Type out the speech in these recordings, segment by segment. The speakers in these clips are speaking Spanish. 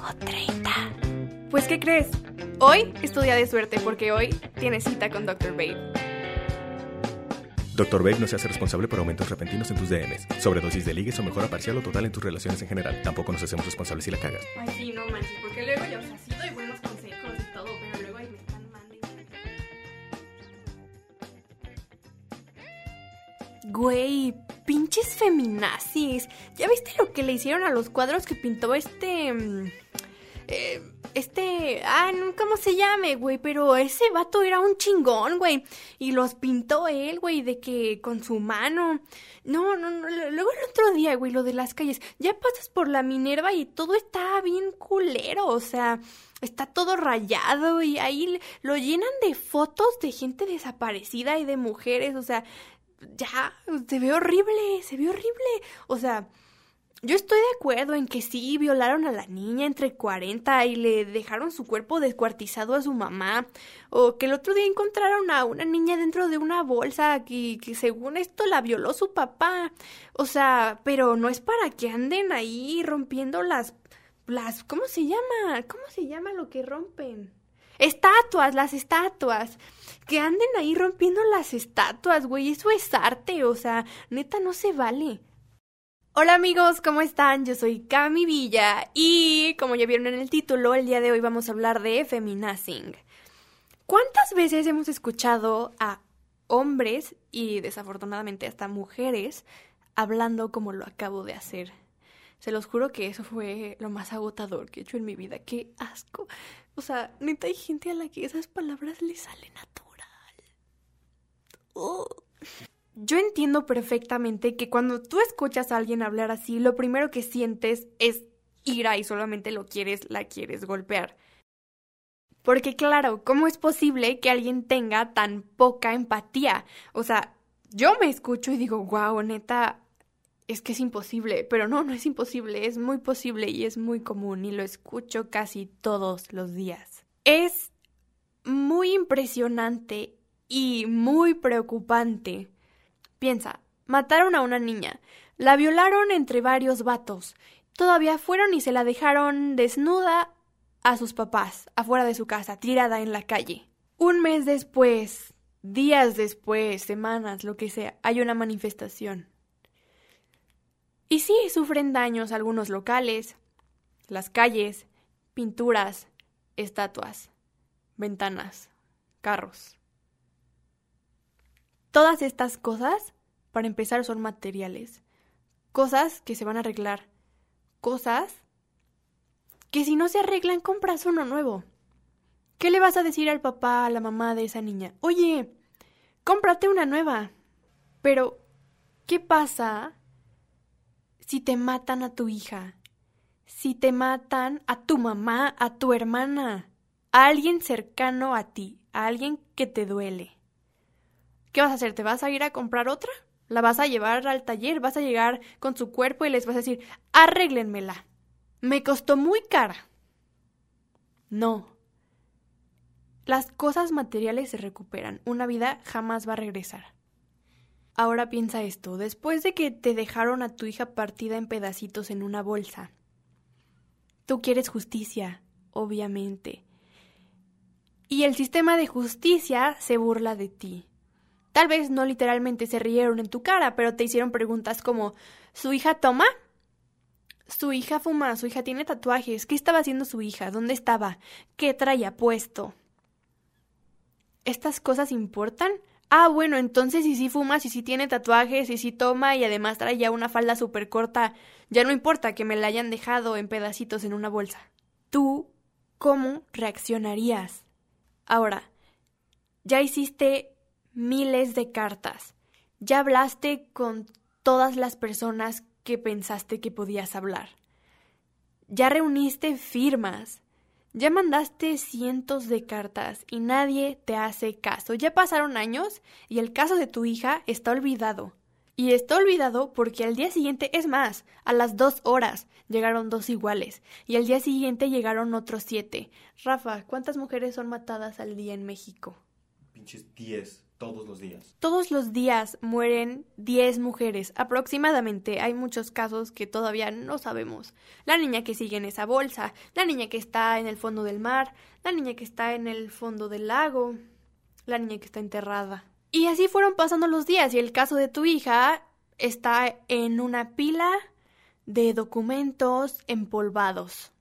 O 30. Pues, ¿qué crees? Hoy es tu día de suerte porque hoy tienes cita con Dr. Babe. Dr. Babe no se hace responsable por aumentos repentinos en tus DMs, sobredosis de ligues o mejora parcial o total en tus relaciones en general. Tampoco nos hacemos responsables si la cagas. Ay, sí, no manches, porque luego yo, o sea, sí doy buenos consejos y todo, pero luego ahí me están mandando. Güey, pinches feminazis. ¿Ya viste lo que le hicieron a los cuadros que pintó este... eh, este... Ah, ¿cómo se llame, güey? Pero ese vato era un chingón, güey. Y los pintó él, güey, de que con su mano. No, no, no. Luego el otro día, güey, lo de las calles. Ya pasas por la Minerva y todo está bien culero. O sea, está todo rayado y ahí lo llenan de fotos de gente desaparecida y de mujeres. O sea, ya, se ve horrible, se ve horrible. O sea, yo estoy de acuerdo en que sí violaron a la niña entre 40 y le dejaron su cuerpo descuartizado a su mamá. O que el otro día encontraron a una niña dentro de una bolsa que, que según esto la violó su papá. O sea, pero no es para que anden ahí rompiendo las... las ¿Cómo se llama? ¿Cómo se llama lo que rompen? Estatuas, las estatuas. Que anden ahí rompiendo las estatuas, güey. Eso es arte, o sea, neta no se vale. Hola amigos, ¿cómo están? Yo soy Cami Villa y como ya vieron en el título, el día de hoy vamos a hablar de feminazing. ¿Cuántas veces hemos escuchado a hombres y desafortunadamente hasta mujeres hablando como lo acabo de hacer? Se los juro que eso fue lo más agotador que he hecho en mi vida. ¡Qué asco! O sea, neta hay gente a la que esas palabras le salen natural. Ugh. Yo entiendo perfectamente que cuando tú escuchas a alguien hablar así, lo primero que sientes es ira y solamente lo quieres, la quieres golpear. Porque claro, ¿cómo es posible que alguien tenga tan poca empatía? O sea, yo me escucho y digo, wow, neta, es que es imposible, pero no, no es imposible, es muy posible y es muy común y lo escucho casi todos los días. Es muy impresionante y muy preocupante Piensa, mataron a una niña, la violaron entre varios vatos, todavía fueron y se la dejaron desnuda a sus papás, afuera de su casa, tirada en la calle. Un mes después, días después, semanas, lo que sea, hay una manifestación. Y sí, sufren daños algunos locales, las calles, pinturas, estatuas, ventanas, carros. Todas estas cosas, para empezar, son materiales. Cosas que se van a arreglar. Cosas que si no se arreglan, compras uno nuevo. ¿Qué le vas a decir al papá, a la mamá de esa niña? Oye, cómprate una nueva. Pero, ¿qué pasa si te matan a tu hija? Si te matan a tu mamá, a tu hermana, a alguien cercano a ti, a alguien que te duele. ¿Qué vas a hacer? ¿Te vas a ir a comprar otra? ¿La vas a llevar al taller? ¿Vas a llegar con su cuerpo y les vas a decir, arréglenmela? Me costó muy cara. No. Las cosas materiales se recuperan. Una vida jamás va a regresar. Ahora piensa esto. Después de que te dejaron a tu hija partida en pedacitos en una bolsa, tú quieres justicia, obviamente. Y el sistema de justicia se burla de ti. Tal vez no literalmente se rieron en tu cara, pero te hicieron preguntas como ¿Su hija toma? Su hija fuma, su hija tiene tatuajes. ¿Qué estaba haciendo su hija? ¿Dónde estaba? ¿Qué traía puesto? ¿Estas cosas importan? Ah, bueno, entonces si sí fuma, si sí tiene tatuajes, si sí toma y además traía una falda súper corta, ya no importa que me la hayan dejado en pedacitos en una bolsa. ¿Tú cómo reaccionarías? Ahora, ya hiciste miles de cartas. Ya hablaste con todas las personas que pensaste que podías hablar. Ya reuniste firmas. Ya mandaste cientos de cartas y nadie te hace caso. Ya pasaron años y el caso de tu hija está olvidado. Y está olvidado porque al día siguiente, es más, a las dos horas llegaron dos iguales. Y al día siguiente llegaron otros siete. Rafa, ¿cuántas mujeres son matadas al día en México? Pinches 10 todos los días. Todos los días mueren 10 mujeres, aproximadamente. Hay muchos casos que todavía no sabemos. La niña que sigue en esa bolsa, la niña que está en el fondo del mar, la niña que está en el fondo del lago, la niña que está enterrada. Y así fueron pasando los días y el caso de tu hija está en una pila de documentos empolvados.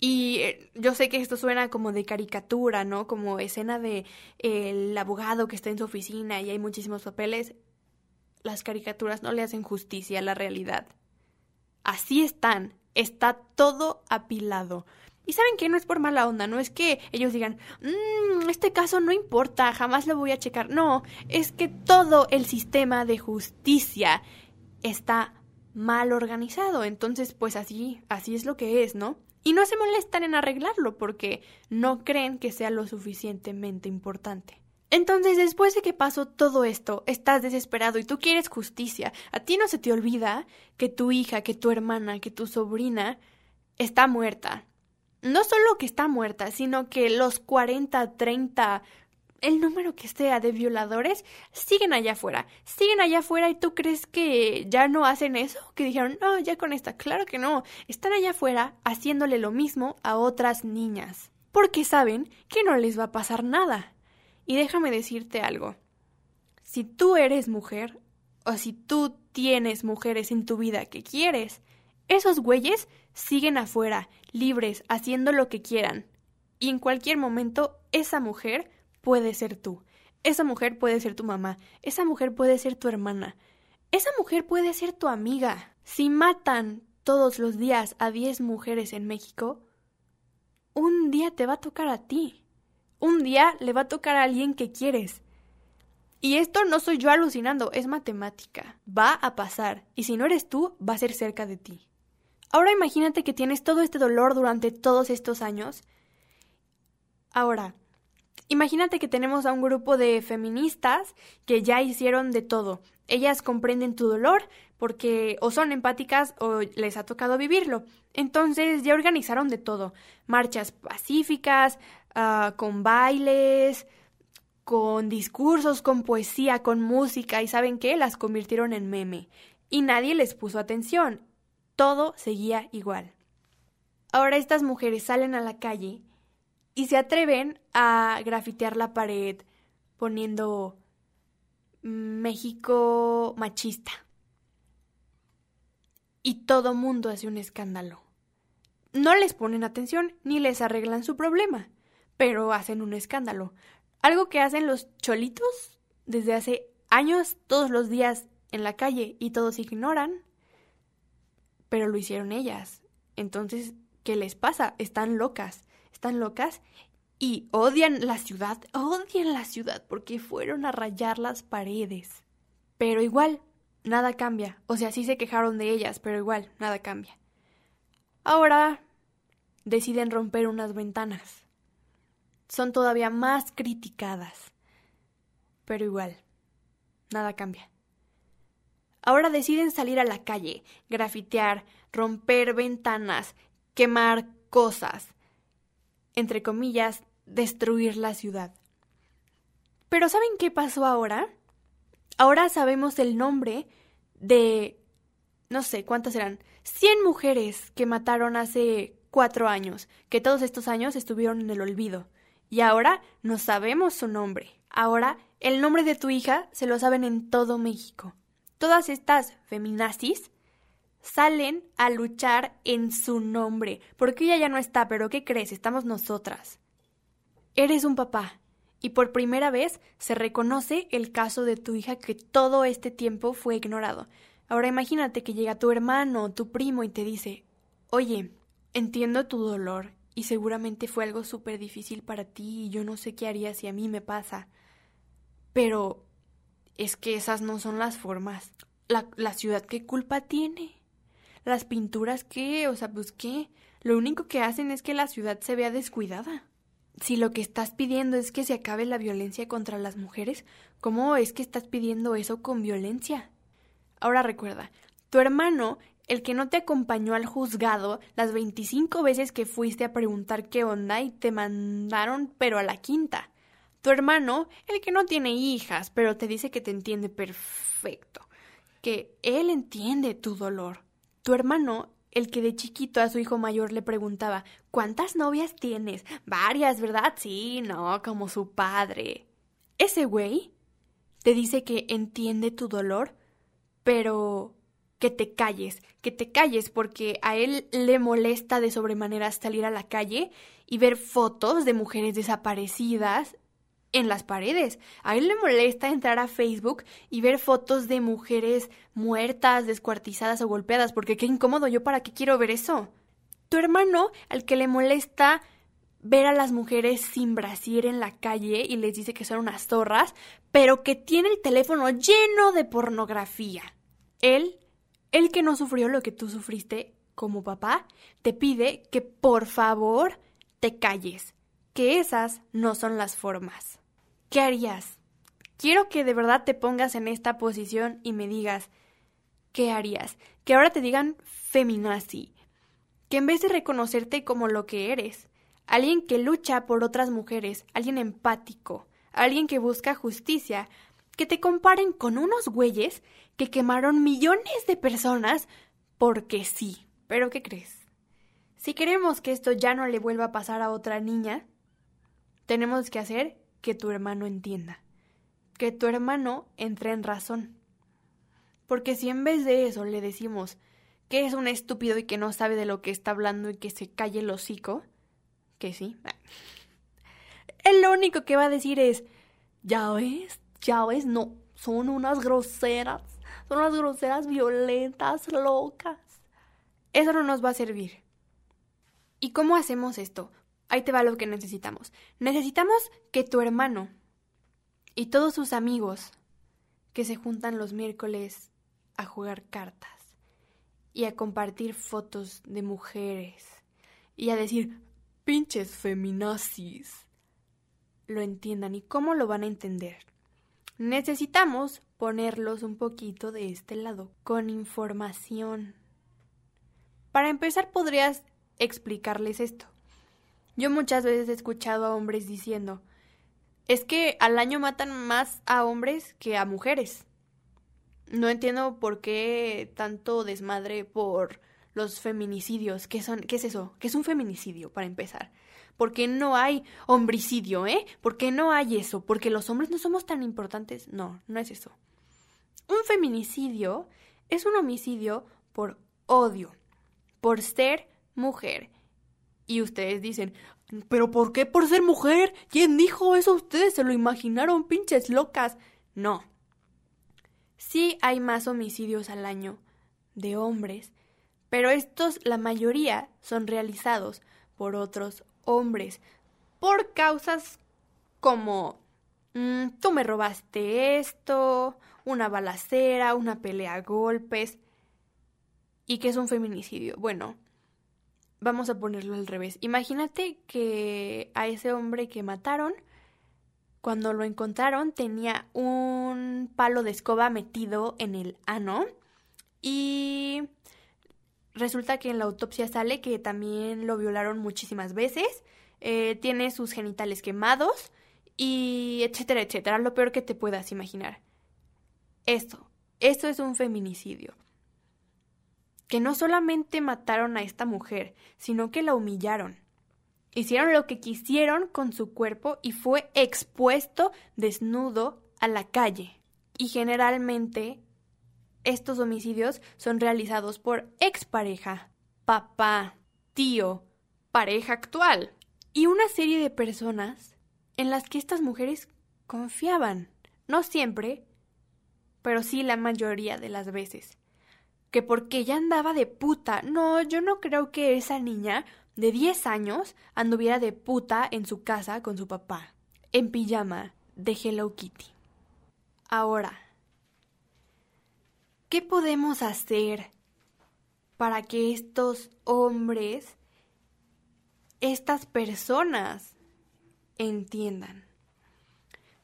Y eh, yo sé que esto suena como de caricatura, ¿no? Como escena de el abogado que está en su oficina y hay muchísimos papeles. Las caricaturas no le hacen justicia a la realidad. Así están, está todo apilado. Y saben que no es por mala onda, no es que ellos digan, mmm, este caso no importa, jamás lo voy a checar. No, es que todo el sistema de justicia está mal organizado. Entonces, pues así, así es lo que es, ¿no? Y no se molestan en arreglarlo porque no creen que sea lo suficientemente importante. Entonces, después de que pasó todo esto, estás desesperado y tú quieres justicia. A ti no se te olvida que tu hija, que tu hermana, que tu sobrina está muerta no solo que está muerta, sino que los 40, 30, el número que sea de violadores siguen allá afuera. Siguen allá afuera y tú crees que ya no hacen eso, que dijeron, no, ya con esta. Claro que no. Están allá afuera haciéndole lo mismo a otras niñas. Porque saben que no les va a pasar nada. Y déjame decirte algo. Si tú eres mujer, o si tú tienes mujeres en tu vida que quieres, esos güeyes siguen afuera, libres, haciendo lo que quieran. Y en cualquier momento esa mujer puede ser tú. Esa mujer puede ser tu mamá. Esa mujer puede ser tu hermana. Esa mujer puede ser tu amiga. Si matan todos los días a diez mujeres en México, un día te va a tocar a ti. Un día le va a tocar a alguien que quieres. Y esto no soy yo alucinando, es matemática. Va a pasar. Y si no eres tú, va a ser cerca de ti. Ahora imagínate que tienes todo este dolor durante todos estos años. Ahora, imagínate que tenemos a un grupo de feministas que ya hicieron de todo. Ellas comprenden tu dolor porque o son empáticas o les ha tocado vivirlo. Entonces ya organizaron de todo. Marchas pacíficas, uh, con bailes, con discursos, con poesía, con música y saben qué, las convirtieron en meme. Y nadie les puso atención todo seguía igual. Ahora estas mujeres salen a la calle y se atreven a grafitear la pared poniendo México machista. Y todo mundo hace un escándalo. No les ponen atención ni les arreglan su problema, pero hacen un escándalo. Algo que hacen los cholitos desde hace años todos los días en la calle y todos ignoran pero lo hicieron ellas. Entonces, ¿qué les pasa? Están locas, están locas y odian la ciudad, odian la ciudad porque fueron a rayar las paredes. Pero igual, nada cambia. O sea, sí se quejaron de ellas, pero igual, nada cambia. Ahora deciden romper unas ventanas. Son todavía más criticadas. Pero igual, nada cambia. Ahora deciden salir a la calle, grafitear, romper ventanas, quemar cosas, entre comillas, destruir la ciudad. Pero ¿saben qué pasó ahora? Ahora sabemos el nombre de... no sé, ¿cuántas eran? 100 mujeres que mataron hace cuatro años, que todos estos años estuvieron en el olvido. Y ahora no sabemos su nombre. Ahora el nombre de tu hija se lo saben en todo México todas estas feminazis salen a luchar en su nombre, porque ella ya no está, pero ¿qué crees? Estamos nosotras. Eres un papá, y por primera vez se reconoce el caso de tu hija que todo este tiempo fue ignorado. Ahora imagínate que llega tu hermano o tu primo y te dice, oye, entiendo tu dolor y seguramente fue algo súper difícil para ti y yo no sé qué haría si a mí me pasa. Pero es que esas no son las formas. La, la ciudad, ¿qué culpa tiene? Las pinturas, ¿qué? O sea, pues, ¿qué? lo único que hacen es que la ciudad se vea descuidada. Si lo que estás pidiendo es que se acabe la violencia contra las mujeres, ¿cómo es que estás pidiendo eso con violencia? Ahora recuerda, tu hermano, el que no te acompañó al juzgado las 25 veces que fuiste a preguntar qué onda y te mandaron pero a la quinta. Tu hermano, el que no tiene hijas, pero te dice que te entiende perfecto, que él entiende tu dolor. Tu hermano, el que de chiquito a su hijo mayor le preguntaba ¿Cuántas novias tienes? Varias, ¿verdad? Sí, no, como su padre. Ese güey te dice que entiende tu dolor, pero que te calles, que te calles porque a él le molesta de sobremanera salir a la calle y ver fotos de mujeres desaparecidas en las paredes. A él le molesta entrar a Facebook y ver fotos de mujeres muertas, descuartizadas o golpeadas, porque qué incómodo, yo para qué quiero ver eso. Tu hermano, al que le molesta ver a las mujeres sin brasier en la calle y les dice que son unas zorras, pero que tiene el teléfono lleno de pornografía. Él, el que no sufrió lo que tú sufriste como papá, te pide que por favor te calles, que esas no son las formas. ¿Qué harías? Quiero que de verdad te pongas en esta posición y me digas, ¿qué harías? Que ahora te digan feminazi. Que en vez de reconocerte como lo que eres, alguien que lucha por otras mujeres, alguien empático, alguien que busca justicia, que te comparen con unos güeyes que quemaron millones de personas porque sí. Pero ¿qué crees? Si queremos que esto ya no le vuelva a pasar a otra niña, tenemos que hacer que tu hermano entienda, que tu hermano entre en razón. Porque si en vez de eso le decimos que es un estúpido y que no sabe de lo que está hablando y que se calle el hocico, que sí, él lo único que va a decir es, ya ves, ya ves, no, son unas groseras, son unas groseras violentas, locas. Eso no nos va a servir. ¿Y cómo hacemos esto? Ahí te va lo que necesitamos. Necesitamos que tu hermano y todos sus amigos que se juntan los miércoles a jugar cartas y a compartir fotos de mujeres y a decir pinches feminazis lo entiendan y cómo lo van a entender. Necesitamos ponerlos un poquito de este lado, con información. Para empezar podrías explicarles esto. Yo muchas veces he escuchado a hombres diciendo, es que al año matan más a hombres que a mujeres. No entiendo por qué tanto desmadre por los feminicidios. ¿Qué, son, ¿Qué es eso? ¿Qué es un feminicidio, para empezar? ¿Por qué no hay homicidio, eh? ¿Por qué no hay eso? ¿Porque los hombres no somos tan importantes? No, no es eso. Un feminicidio es un homicidio por odio, por ser mujer, y ustedes dicen, ¿pero por qué por ser mujer? ¿Quién dijo eso? Ustedes se lo imaginaron, pinches locas. No. Sí hay más homicidios al año de hombres, pero estos, la mayoría, son realizados por otros hombres, por causas como mm, tú me robaste esto, una balacera, una pelea a golpes. ¿Y qué es un feminicidio? Bueno, vamos a ponerlo al revés. Imagínate que a ese hombre que mataron, cuando lo encontraron, tenía un palo de escoba metido en el ano y resulta que en la autopsia sale que también lo violaron muchísimas veces, eh, tiene sus genitales quemados y etcétera, etcétera, lo peor que te puedas imaginar. Esto, esto es un feminicidio que no solamente mataron a esta mujer, sino que la humillaron. Hicieron lo que quisieron con su cuerpo y fue expuesto desnudo a la calle. Y generalmente estos homicidios son realizados por expareja, papá, tío, pareja actual y una serie de personas en las que estas mujeres confiaban. No siempre, pero sí la mayoría de las veces que porque ella andaba de puta. No, yo no creo que esa niña de 10 años anduviera de puta en su casa con su papá, en pijama de Hello Kitty. Ahora, ¿qué podemos hacer para que estos hombres estas personas entiendan.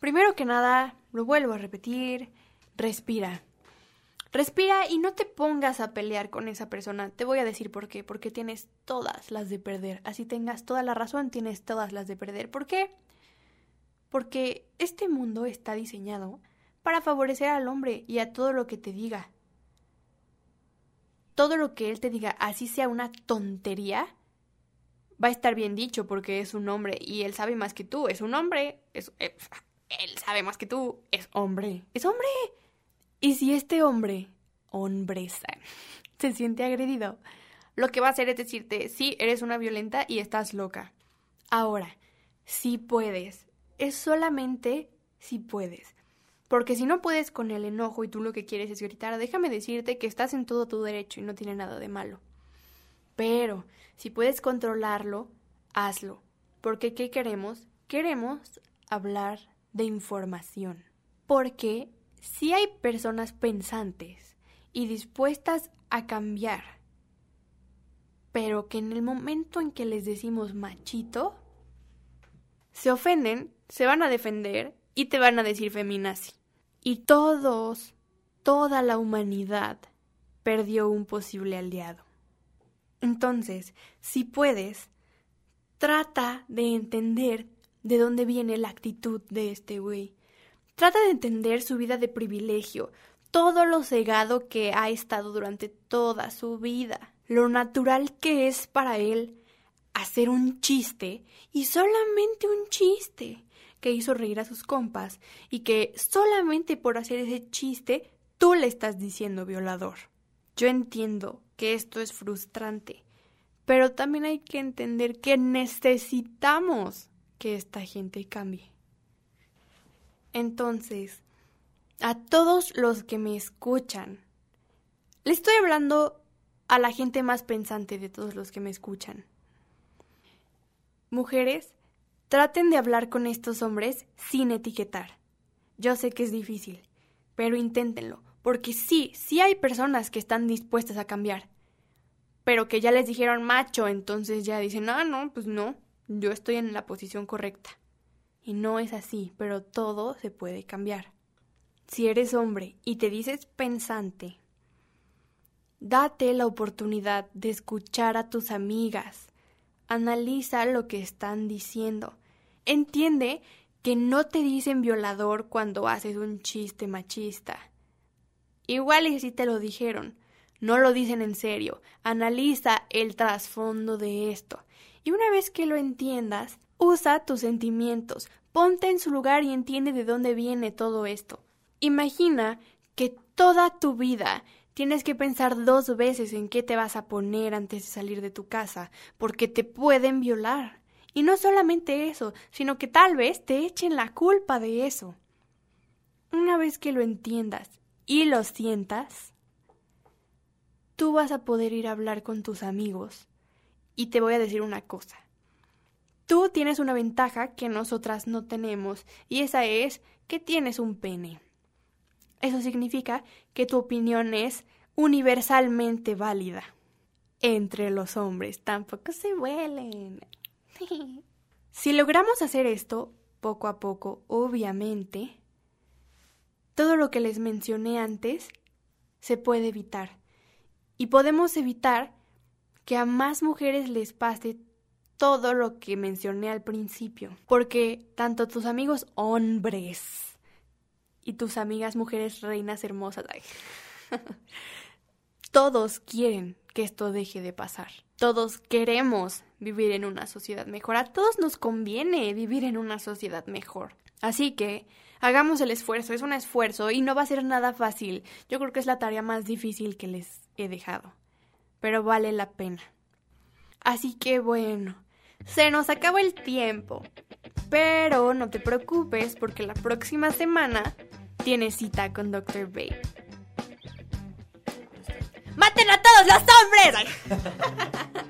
Primero que nada, lo vuelvo a repetir, respira. Respira y no te pongas a pelear con esa persona. Te voy a decir por qué. Porque tienes todas las de perder. Así tengas toda la razón, tienes todas las de perder. ¿Por qué? Porque este mundo está diseñado para favorecer al hombre y a todo lo que te diga. Todo lo que él te diga, así sea una tontería, va a estar bien dicho porque es un hombre y él sabe más que tú. Es un hombre. Es, eh, él sabe más que tú. Es hombre. Es hombre. Y si este hombre, hombre, se siente agredido, lo que va a hacer es decirte, sí, eres una violenta y estás loca. Ahora, si puedes, es solamente si puedes. Porque si no puedes con el enojo y tú lo que quieres es gritar, déjame decirte que estás en todo tu derecho y no tiene nada de malo. Pero si puedes controlarlo, hazlo. Porque ¿qué queremos? Queremos hablar de información. Porque si hay personas pensantes y dispuestas a cambiar, pero que en el momento en que les decimos machito, se ofenden, se van a defender y te van a decir feminazi. Y todos, toda la humanidad perdió un posible aliado. Entonces, si puedes, trata de entender de dónde viene la actitud de este güey. Trata de entender su vida de privilegio, todo lo cegado que ha estado durante toda su vida, lo natural que es para él hacer un chiste y solamente un chiste que hizo reír a sus compas y que solamente por hacer ese chiste tú le estás diciendo violador. Yo entiendo que esto es frustrante, pero también hay que entender que necesitamos que esta gente cambie. Entonces, a todos los que me escuchan, le estoy hablando a la gente más pensante de todos los que me escuchan. Mujeres, traten de hablar con estos hombres sin etiquetar. Yo sé que es difícil, pero inténtenlo, porque sí, sí hay personas que están dispuestas a cambiar, pero que ya les dijeron macho, entonces ya dicen, ah, no, pues no, yo estoy en la posición correcta. Y no es así, pero todo se puede cambiar. Si eres hombre y te dices pensante, date la oportunidad de escuchar a tus amigas. Analiza lo que están diciendo. Entiende que no te dicen violador cuando haces un chiste machista. Igual y si te lo dijeron, no lo dicen en serio. Analiza el trasfondo de esto. Y una vez que lo entiendas, usa tus sentimientos, ponte en su lugar y entiende de dónde viene todo esto. Imagina que toda tu vida tienes que pensar dos veces en qué te vas a poner antes de salir de tu casa, porque te pueden violar. Y no solamente eso, sino que tal vez te echen la culpa de eso. Una vez que lo entiendas y lo sientas, tú vas a poder ir a hablar con tus amigos y te voy a decir una cosa. Tú tienes una ventaja que nosotras no tenemos y esa es que tienes un pene. Eso significa que tu opinión es universalmente válida. Entre los hombres tampoco se huelen. si logramos hacer esto, poco a poco, obviamente, todo lo que les mencioné antes se puede evitar. Y podemos evitar que a más mujeres les pase todo lo que mencioné al principio. Porque tanto tus amigos hombres y tus amigas mujeres reinas hermosas, todos quieren que esto deje de pasar. Todos queremos vivir en una sociedad mejor. A todos nos conviene vivir en una sociedad mejor. Así que hagamos el esfuerzo. Es un esfuerzo y no va a ser nada fácil. Yo creo que es la tarea más difícil que les he dejado pero vale la pena. Así que bueno, se nos acabó el tiempo. Pero no te preocupes porque la próxima semana tienes cita con Dr. Babe. ¡Maten a todos los hombres!